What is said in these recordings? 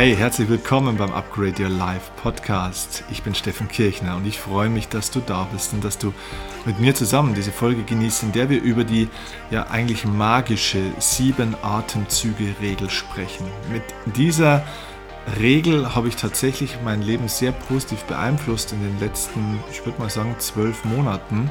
Hey, herzlich willkommen beim Upgrade Your Life Podcast. Ich bin Steffen Kirchner und ich freue mich, dass du da bist und dass du mit mir zusammen diese Folge genießt, in der wir über die ja eigentlich magische sieben Atemzüge Regel sprechen. Mit dieser Regel habe ich tatsächlich mein Leben sehr positiv beeinflusst in den letzten, ich würde mal sagen, zwölf Monaten.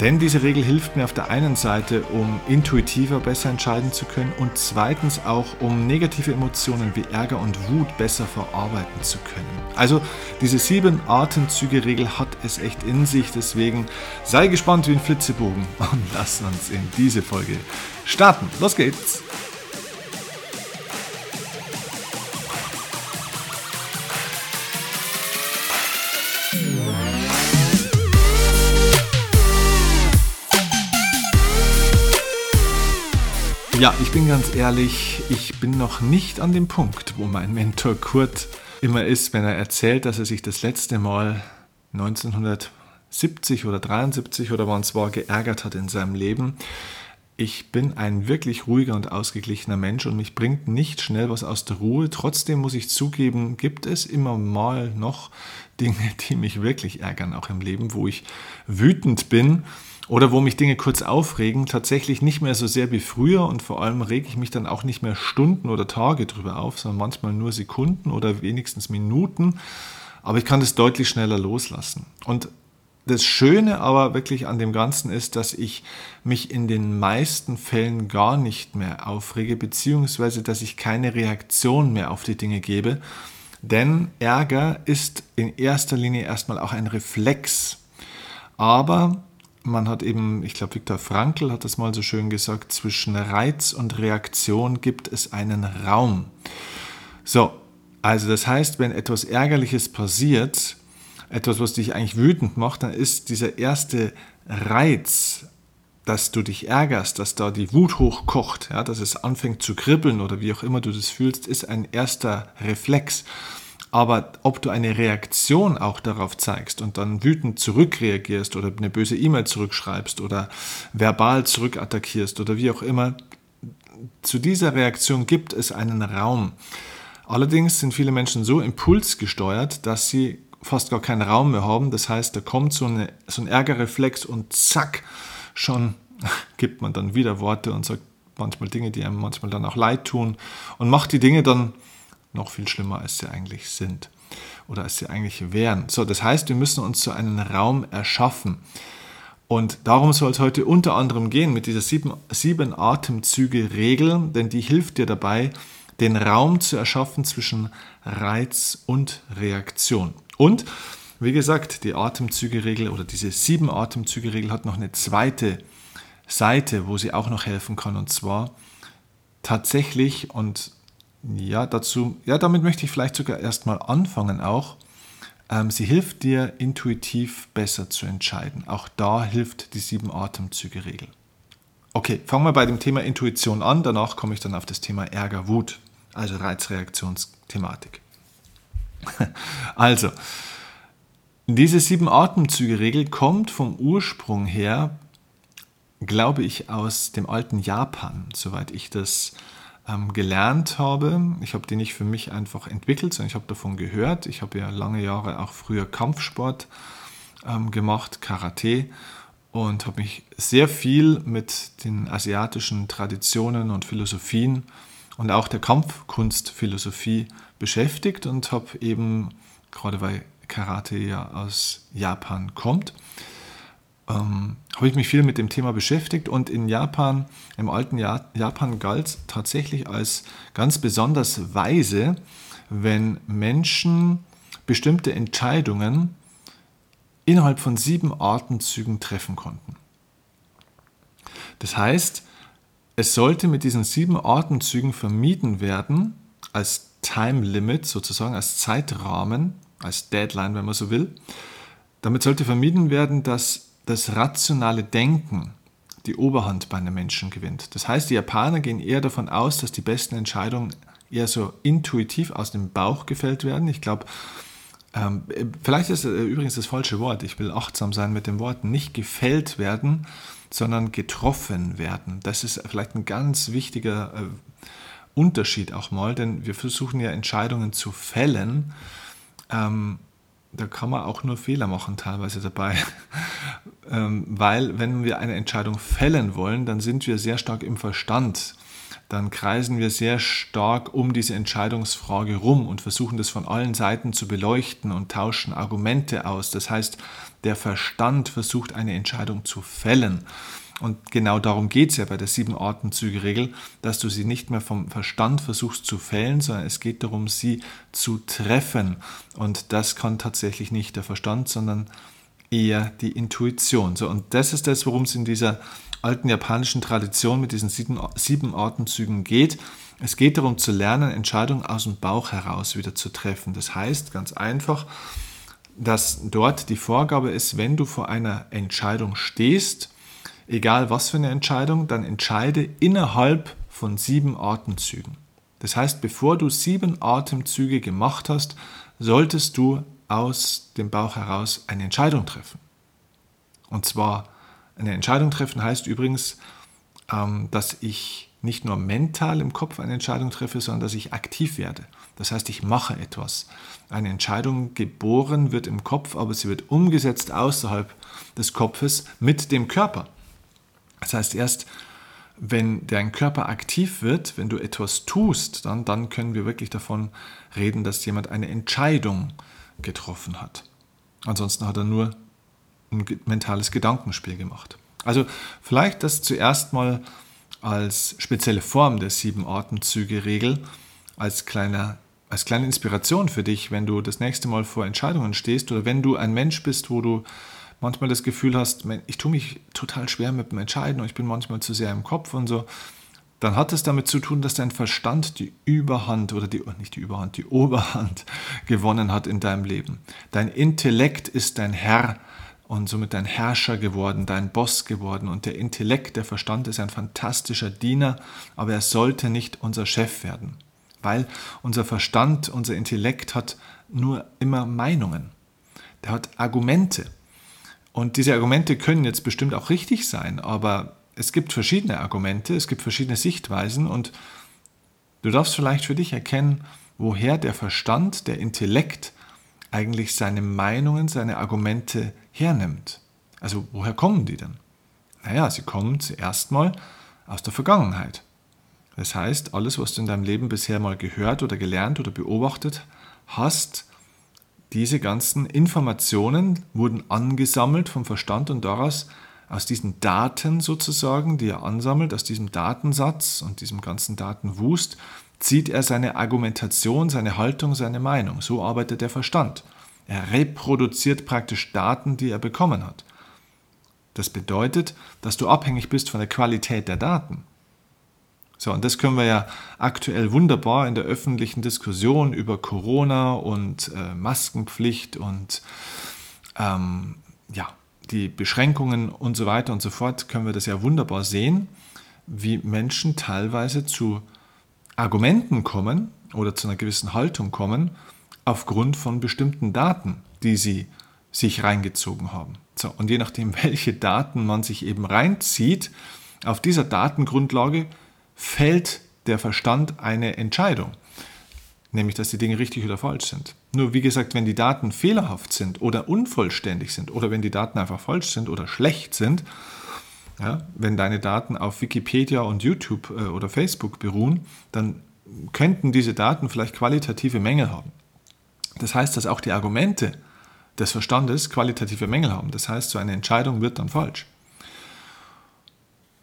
Denn diese Regel hilft mir auf der einen Seite, um intuitiver besser entscheiden zu können und zweitens auch, um negative Emotionen wie Ärger und Wut besser verarbeiten zu können. Also diese sieben Atemzüge-Regel hat es echt in sich, deswegen sei gespannt wie ein Flitzebogen und lass uns in diese Folge starten. Los geht's! Ja, ich bin ganz ehrlich, ich bin noch nicht an dem Punkt, wo mein Mentor Kurt immer ist, wenn er erzählt, dass er sich das letzte Mal 1970 oder 73 oder wann es war, geärgert hat in seinem Leben. Ich bin ein wirklich ruhiger und ausgeglichener Mensch und mich bringt nicht schnell was aus der Ruhe. Trotzdem muss ich zugeben, gibt es immer mal noch Dinge, die mich wirklich ärgern, auch im Leben, wo ich wütend bin oder wo mich Dinge kurz aufregen, tatsächlich nicht mehr so sehr wie früher und vor allem rege ich mich dann auch nicht mehr Stunden oder Tage drüber auf, sondern manchmal nur Sekunden oder wenigstens Minuten. Aber ich kann das deutlich schneller loslassen. Und das Schöne aber wirklich an dem Ganzen ist, dass ich mich in den meisten Fällen gar nicht mehr aufrege, beziehungsweise dass ich keine Reaktion mehr auf die Dinge gebe. Denn Ärger ist in erster Linie erstmal auch ein Reflex. Aber man hat eben, ich glaube, Viktor Frankl hat das mal so schön gesagt, zwischen Reiz und Reaktion gibt es einen Raum. So, also das heißt, wenn etwas Ärgerliches passiert, etwas, was dich eigentlich wütend macht, dann ist dieser erste Reiz, dass du dich ärgerst, dass da die Wut hochkocht, ja, dass es anfängt zu kribbeln oder wie auch immer du das fühlst, ist ein erster Reflex. Aber ob du eine Reaktion auch darauf zeigst und dann wütend zurückreagierst oder eine böse E-Mail zurückschreibst oder verbal zurückattackierst oder wie auch immer, zu dieser Reaktion gibt es einen Raum. Allerdings sind viele Menschen so impulsgesteuert, dass sie fast gar keinen Raum mehr haben. Das heißt, da kommt so, eine, so ein Ärgerreflex und zack, schon gibt man dann wieder Worte und sagt manchmal Dinge, die einem manchmal dann auch leid tun und macht die Dinge dann noch viel schlimmer, als sie eigentlich sind oder als sie eigentlich wären. So, das heißt, wir müssen uns so einen Raum erschaffen. Und darum soll es heute unter anderem gehen mit dieser sieben, sieben Atemzüge-Regel, denn die hilft dir dabei, den Raum zu erschaffen zwischen Reiz und Reaktion. Und wie gesagt, die Atemzüge-Regel oder diese sieben Atemzüge-Regel hat noch eine zweite Seite, wo sie auch noch helfen kann. Und zwar tatsächlich, und ja, dazu, ja, damit möchte ich vielleicht sogar erstmal anfangen auch. Ähm, sie hilft dir intuitiv besser zu entscheiden. Auch da hilft die sieben Atemzüge-Regel. Okay, fangen wir bei dem Thema Intuition an. Danach komme ich dann auf das Thema Ärger, Wut, also Reizreaktionsthematik. also, diese sieben Atemzüge-Regel kommt vom Ursprung her, glaube ich, aus dem alten Japan, soweit ich das ähm, gelernt habe. Ich habe die nicht für mich einfach entwickelt, sondern ich habe davon gehört. Ich habe ja lange Jahre auch früher Kampfsport ähm, gemacht, Karate und habe mich sehr viel mit den asiatischen Traditionen und Philosophien und auch der Kampfkunstphilosophie beschäftigt und habe eben, gerade weil Karate ja aus Japan kommt, ähm, habe ich mich viel mit dem Thema beschäftigt und in Japan, im alten Japan galt tatsächlich als ganz besonders weise, wenn Menschen bestimmte Entscheidungen innerhalb von sieben Atemzügen treffen konnten. Das heißt, es sollte mit diesen sieben Atemzügen vermieden werden, als Time Limit sozusagen, als Zeitrahmen, als Deadline, wenn man so will. Damit sollte vermieden werden, dass das rationale Denken die Oberhand bei einem Menschen gewinnt. Das heißt, die Japaner gehen eher davon aus, dass die besten Entscheidungen eher so intuitiv aus dem Bauch gefällt werden. Ich glaube, ähm, vielleicht ist äh, übrigens das falsche Wort. Ich will achtsam sein mit dem Wort. Nicht gefällt werden, sondern getroffen werden. Das ist vielleicht ein ganz wichtiger äh, Unterschied auch mal, denn wir versuchen ja Entscheidungen zu fällen. Ähm, da kann man auch nur Fehler machen teilweise dabei, ähm, weil wenn wir eine Entscheidung fällen wollen, dann sind wir sehr stark im Verstand. Dann kreisen wir sehr stark um diese Entscheidungsfrage rum und versuchen das von allen Seiten zu beleuchten und tauschen Argumente aus. Das heißt, der Verstand versucht eine Entscheidung zu fällen. Und genau darum geht es ja bei der Sieben-Atemzüge-Regel, dass du sie nicht mehr vom Verstand versuchst zu fällen, sondern es geht darum, sie zu treffen. Und das kann tatsächlich nicht der Verstand, sondern eher die Intuition. So, und das ist das, worum es in dieser alten japanischen Tradition mit diesen sieben, sieben Atemzügen geht. Es geht darum zu lernen, Entscheidungen aus dem Bauch heraus wieder zu treffen. Das heißt ganz einfach, dass dort die Vorgabe ist, wenn du vor einer Entscheidung stehst, egal was für eine Entscheidung, dann entscheide innerhalb von sieben Atemzügen. Das heißt, bevor du sieben Atemzüge gemacht hast, solltest du aus dem Bauch heraus eine Entscheidung treffen. Und zwar eine Entscheidung treffen heißt übrigens, ähm, dass ich nicht nur mental im Kopf eine Entscheidung treffe, sondern dass ich aktiv werde. Das heißt, ich mache etwas. Eine Entscheidung geboren wird im Kopf, aber sie wird umgesetzt außerhalb des Kopfes mit dem Körper. Das heißt, erst wenn dein Körper aktiv wird, wenn du etwas tust, dann, dann können wir wirklich davon reden, dass jemand eine Entscheidung getroffen hat. Ansonsten hat er nur ein mentales Gedankenspiel gemacht. Also vielleicht das zuerst mal als spezielle Form der sieben Atemzüge-Regel, als, als kleine Inspiration für dich, wenn du das nächste Mal vor Entscheidungen stehst oder wenn du ein Mensch bist, wo du manchmal das Gefühl hast, ich tue mich total schwer mit dem Entscheiden und ich bin manchmal zu sehr im Kopf und so, dann hat es damit zu tun, dass dein Verstand die Überhand oder die, nicht die Überhand, die Oberhand gewonnen hat in deinem Leben. Dein Intellekt ist dein Herr und somit dein Herrscher geworden, dein Boss geworden. Und der Intellekt, der Verstand ist ein fantastischer Diener, aber er sollte nicht unser Chef werden, weil unser Verstand, unser Intellekt hat nur immer Meinungen. Der hat Argumente. Und diese Argumente können jetzt bestimmt auch richtig sein, aber es gibt verschiedene Argumente, es gibt verschiedene Sichtweisen und du darfst vielleicht für dich erkennen, woher der Verstand, der Intellekt eigentlich seine Meinungen, seine Argumente hernimmt. Also woher kommen die denn? Naja, sie kommen zuerst mal aus der Vergangenheit. Das heißt, alles, was du in deinem Leben bisher mal gehört oder gelernt oder beobachtet hast, diese ganzen Informationen wurden angesammelt vom Verstand und daraus aus diesen Daten sozusagen, die er ansammelt, aus diesem Datensatz und diesem ganzen Datenwust, zieht er seine Argumentation, seine Haltung, seine Meinung. So arbeitet der Verstand. Er reproduziert praktisch Daten, die er bekommen hat. Das bedeutet, dass du abhängig bist von der Qualität der Daten. So, und das können wir ja aktuell wunderbar in der öffentlichen Diskussion über Corona und äh, Maskenpflicht und ähm, ja, die Beschränkungen und so weiter und so fort, können wir das ja wunderbar sehen, wie Menschen teilweise zu Argumenten kommen oder zu einer gewissen Haltung kommen, aufgrund von bestimmten Daten, die sie sich reingezogen haben. So, und je nachdem, welche Daten man sich eben reinzieht, auf dieser Datengrundlage fällt der Verstand eine Entscheidung, nämlich dass die Dinge richtig oder falsch sind. Nur wie gesagt, wenn die Daten fehlerhaft sind oder unvollständig sind oder wenn die Daten einfach falsch sind oder schlecht sind, ja, wenn deine Daten auf Wikipedia und YouTube äh, oder Facebook beruhen, dann könnten diese Daten vielleicht qualitative Mängel haben. Das heißt, dass auch die Argumente des Verstandes qualitative Mängel haben. Das heißt, so eine Entscheidung wird dann falsch.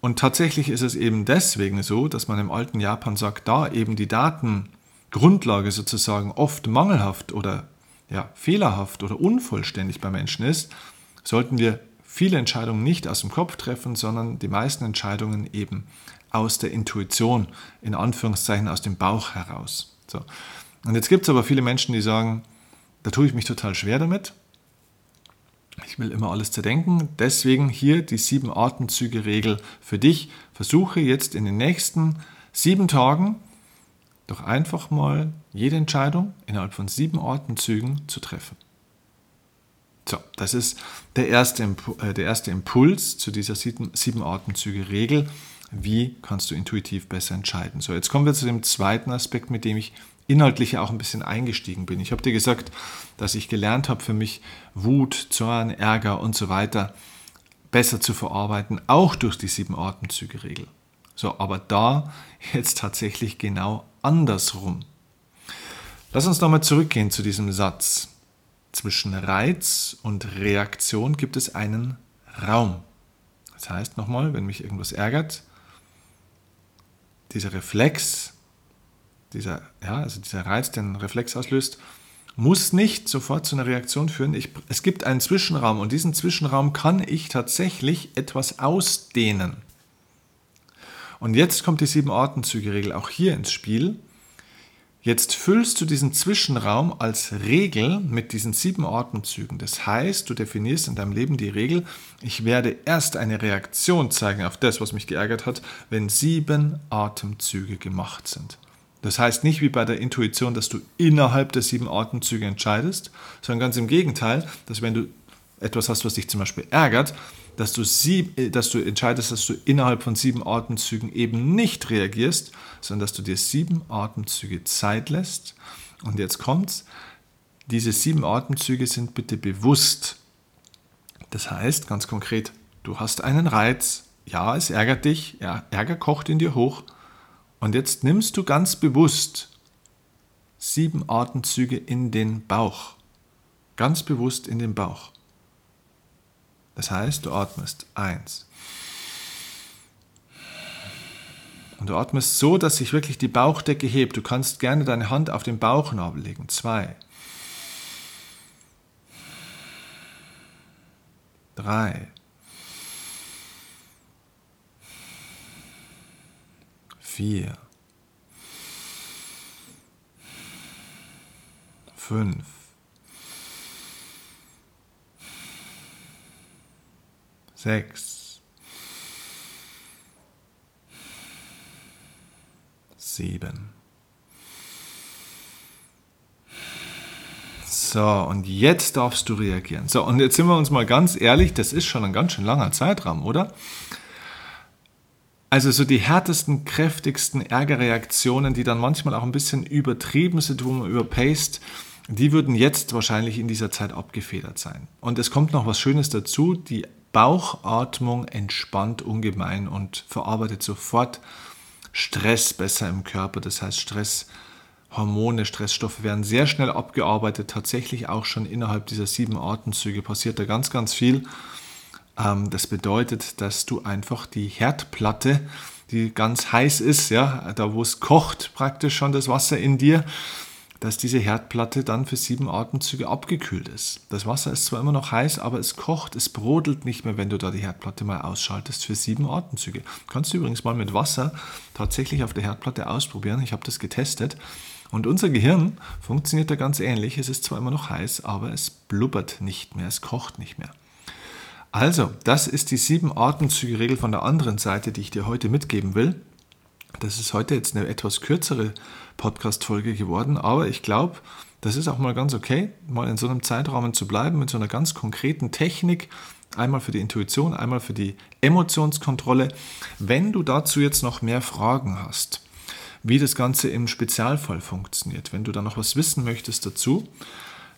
Und tatsächlich ist es eben deswegen so, dass man im alten Japan sagt, da eben die Datengrundlage sozusagen oft mangelhaft oder ja, fehlerhaft oder unvollständig bei Menschen ist, sollten wir viele Entscheidungen nicht aus dem Kopf treffen, sondern die meisten Entscheidungen eben aus der Intuition, in Anführungszeichen aus dem Bauch heraus. So. Und jetzt gibt es aber viele Menschen, die sagen, da tue ich mich total schwer damit. Ich will immer alles zerdenken. Deswegen hier die sieben Atemzüge-Regel für dich. Versuche jetzt in den nächsten sieben Tagen doch einfach mal jede Entscheidung innerhalb von sieben Atemzügen zu treffen. So, das ist der erste, äh, der erste Impuls zu dieser sieben, Atemzüge-Regel. Wie kannst du intuitiv besser entscheiden? So, jetzt kommen wir zu dem zweiten Aspekt, mit dem ich inhaltlich auch ein bisschen eingestiegen bin. Ich habe dir gesagt, dass ich gelernt habe, für mich Wut, Zorn, Ärger und so weiter besser zu verarbeiten, auch durch die sieben Atemzüge-Regel. So, aber da jetzt tatsächlich genau andersrum. Lass uns nochmal zurückgehen zu diesem Satz. Zwischen Reiz und Reaktion gibt es einen Raum. Das heißt nochmal, wenn mich irgendwas ärgert, dieser Reflex, dieser, ja, also dieser Reiz, einen Reflex auslöst, muss nicht sofort zu einer Reaktion führen. Ich, es gibt einen Zwischenraum und diesen Zwischenraum kann ich tatsächlich etwas ausdehnen. Und jetzt kommt die sieben Atemzüge-Regel auch hier ins Spiel. Jetzt füllst du diesen Zwischenraum als Regel mit diesen sieben Atemzügen. Das heißt, du definierst in deinem Leben die Regel, ich werde erst eine Reaktion zeigen auf das, was mich geärgert hat, wenn sieben Atemzüge gemacht sind. Das heißt nicht wie bei der Intuition, dass du innerhalb der sieben Atemzüge entscheidest, sondern ganz im Gegenteil, dass wenn du etwas hast, was dich zum Beispiel ärgert, dass du, sieb, äh, dass du entscheidest, dass du innerhalb von sieben Atemzügen eben nicht reagierst, sondern dass du dir sieben Atemzüge Zeit lässt. Und jetzt kommt's. Diese sieben Atemzüge sind bitte bewusst. Das heißt, ganz konkret, du hast einen Reiz. Ja, es ärgert dich. Ja, Ärger kocht in dir hoch. Und jetzt nimmst du ganz bewusst sieben Atemzüge in den Bauch. Ganz bewusst in den Bauch. Das heißt, du atmest eins. Und du atmest so, dass sich wirklich die Bauchdecke hebt. Du kannst gerne deine Hand auf den Bauchnabel legen. Zwei. Drei. Vier. Fünf. sechs, sieben. So, und jetzt darfst du reagieren. So, und jetzt sind wir uns mal ganz ehrlich, das ist schon ein ganz schön langer Zeitraum, oder? Also so die härtesten, kräftigsten Ärgerreaktionen, die dann manchmal auch ein bisschen übertrieben sind, wo man überpaced, die würden jetzt wahrscheinlich in dieser Zeit abgefedert sein. Und es kommt noch was Schönes dazu, die Bauchatmung entspannt ungemein und verarbeitet sofort Stress besser im Körper. Das heißt, Stresshormone, Stressstoffe werden sehr schnell abgearbeitet. Tatsächlich auch schon innerhalb dieser sieben Atemzüge passiert da ganz, ganz viel. Ähm, das bedeutet, dass du einfach die Herdplatte, die ganz heiß ist, ja, da wo es kocht praktisch schon das Wasser in dir, dass diese Herdplatte dann für sieben Atemzüge abgekühlt ist. Das Wasser ist zwar immer noch heiß, aber es kocht, es brodelt nicht mehr, wenn du da die Herdplatte mal ausschaltest für sieben Atemzüge. Kannst du übrigens mal mit Wasser tatsächlich auf der Herdplatte ausprobieren. Ich habe das getestet. Und unser Gehirn funktioniert da ganz ähnlich. Es ist zwar immer noch heiß, aber es blubbert nicht mehr, es kocht nicht mehr. Also, das ist die sieben Atemzüge-Regel von der anderen Seite, die ich dir heute mitgeben will. Das ist heute jetzt eine etwas kürzere Podcast-Folge geworden, aber ich glaube, das ist auch mal ganz okay, mal in so einem Zeitrahmen zu bleiben, mit so einer ganz konkreten Technik. Einmal für die Intuition, einmal für die Emotionskontrolle. Wenn du dazu jetzt noch mehr Fragen hast, wie das Ganze im Spezialfall funktioniert, wenn du da noch was wissen möchtest dazu,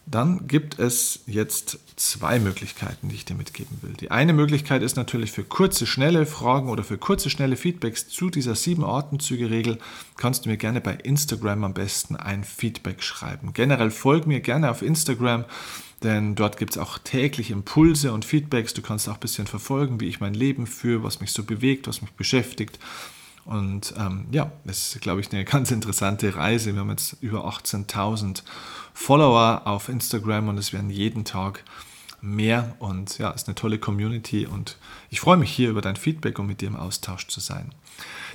dann gibt es jetzt zwei Möglichkeiten, die ich dir mitgeben will. Die eine Möglichkeit ist natürlich für kurze, schnelle Fragen oder für kurze, schnelle Feedbacks zu dieser sieben Atemzüge-Regel kannst du mir gerne bei Instagram am besten ein Feedback schreiben. Generell folg mir gerne auf Instagram, denn dort gibt es auch täglich Impulse und Feedbacks. Du kannst auch ein bisschen verfolgen, wie ich mein Leben führe, was mich so bewegt, was mich beschäftigt. Und ähm, ja, das ist, glaube ich, eine ganz interessante Reise. Wir haben jetzt über 18.000 Follower auf Instagram und es werden jeden Tag mehr. Und ja, es ist eine tolle Community und ich freue mich hier über dein Feedback und mit dir im Austausch zu sein.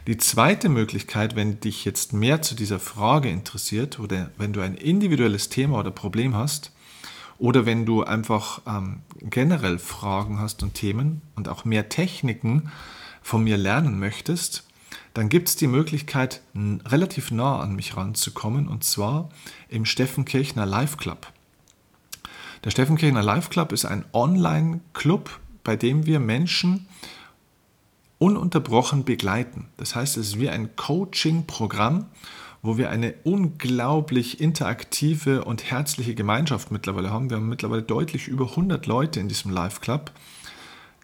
Die zweite Möglichkeit, wenn dich jetzt mehr zu dieser Frage interessiert oder wenn du ein individuelles Thema oder Problem hast, oder wenn du einfach ähm, generell Fragen hast und Themen und auch mehr Techniken von mir lernen möchtest, dann gibt es die Möglichkeit, relativ nah an mich ranzukommen, und zwar im Steffenkirchner Live Club. Der Steffenkirchner Live Club ist ein Online-Club, bei dem wir Menschen ununterbrochen begleiten. Das heißt, es ist wie ein Coaching-Programm, wo wir eine unglaublich interaktive und herzliche Gemeinschaft mittlerweile haben. Wir haben mittlerweile deutlich über 100 Leute in diesem Live Club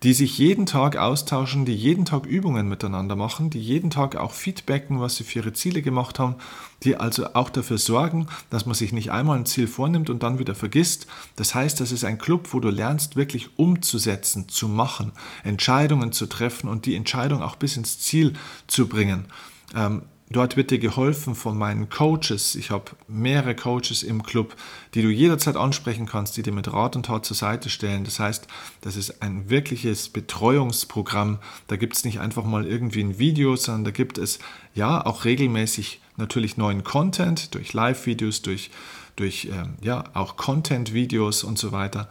die sich jeden Tag austauschen, die jeden Tag Übungen miteinander machen, die jeden Tag auch feedbacken, was sie für ihre Ziele gemacht haben, die also auch dafür sorgen, dass man sich nicht einmal ein Ziel vornimmt und dann wieder vergisst. Das heißt, das ist ein Club, wo du lernst, wirklich umzusetzen, zu machen, Entscheidungen zu treffen und die Entscheidung auch bis ins Ziel zu bringen. Ähm, Dort wird dir geholfen von meinen Coaches. Ich habe mehrere Coaches im Club, die du jederzeit ansprechen kannst, die dir mit Rat und Tat zur Seite stellen. Das heißt, das ist ein wirkliches Betreuungsprogramm. Da gibt es nicht einfach mal irgendwie ein Video, sondern da gibt es ja auch regelmäßig natürlich neuen Content durch Live-Videos, durch, durch ähm, ja, auch Content-Videos und so weiter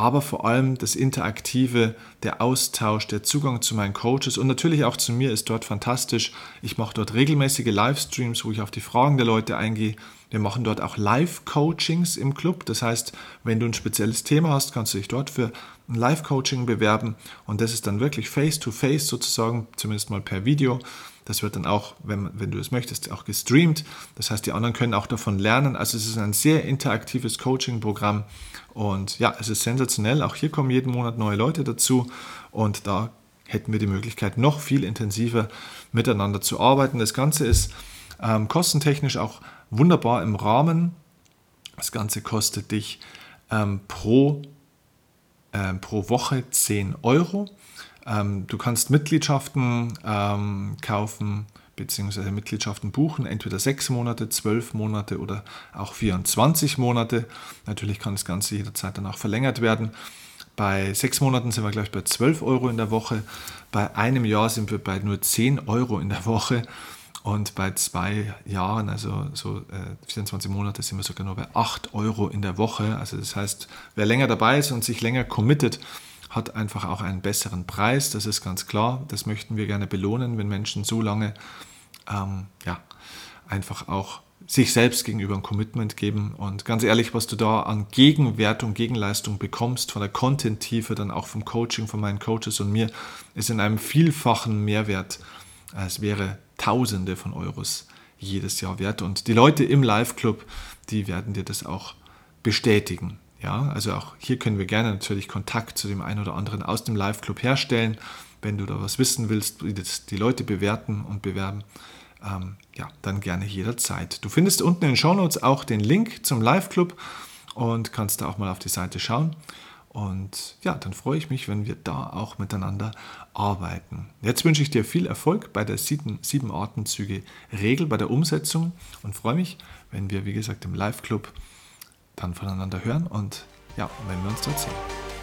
aber vor allem das Interaktive, der Austausch, der Zugang zu meinen Coaches und natürlich auch zu mir ist dort fantastisch. Ich mache dort regelmäßige Livestreams, wo ich auf die Fragen der Leute eingehe. Wir machen dort auch Live-Coachings im Club. Das heißt, wenn du ein spezielles Thema hast, kannst du dich dort für ein Live-Coaching bewerben und das ist dann wirklich face-to-face -face sozusagen, zumindest mal per Video. Das wird dann auch, wenn, wenn du es möchtest, auch gestreamt. Das heißt, die anderen können auch davon lernen. Also es ist ein sehr interaktives Coaching-Programm und ja, es ist sensationell. Auch hier kommen jeden Monat neue Leute dazu und da hätten wir die Möglichkeit, noch viel intensiver miteinander zu arbeiten. Das Ganze ist ähm, kostentechnisch auch wunderbar im Rahmen. Das Ganze kostet dich ähm, pro ähm, pro Woche 10 Euro. Ähm, du kannst Mitgliedschaften ähm, kaufen bzw. Mitgliedschaften buchen, entweder 6 Monate, 12 Monate oder auch 24 Monate. Natürlich kann das Ganze jederzeit danach verlängert werden. Bei sechs Monaten sind wir gleich bei 12 Euro in der Woche. Bei einem Jahr sind wir bei nur 10 Euro in der Woche. Und bei zwei Jahren, also so äh, 24 Monate, sind wir sogar nur bei 8 Euro in der Woche. Also das heißt, wer länger dabei ist und sich länger committet, hat einfach auch einen besseren Preis. Das ist ganz klar. Das möchten wir gerne belohnen, wenn Menschen so lange ähm, ja, einfach auch sich selbst gegenüber ein Commitment geben. Und ganz ehrlich, was du da an Gegenwertung, Gegenleistung bekommst, von der Content-Tiefe, dann auch vom Coaching, von meinen Coaches und mir, ist in einem vielfachen Mehrwert. Es wäre Tausende von Euros jedes Jahr wert. Und die Leute im Live-Club, die werden dir das auch bestätigen. Ja, also auch hier können wir gerne natürlich Kontakt zu dem einen oder anderen aus dem Live-Club herstellen. Wenn du da was wissen willst, wie das die Leute bewerten und bewerben, ähm, ja, dann gerne jederzeit. Du findest unten in den Show Notes auch den Link zum Live-Club und kannst da auch mal auf die Seite schauen. Und ja, dann freue ich mich, wenn wir da auch miteinander arbeiten. Jetzt wünsche ich dir viel Erfolg bei der sieben, sieben Atemzüge Regel, bei der Umsetzung und freue mich, wenn wir, wie gesagt, im Live-Club dann voneinander hören und ja, wenn wir uns dort sehen.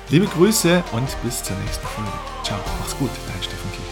Liebe Grüße und bis zur nächsten Folge. Ciao, mach's gut, dein Steffen Kirchner.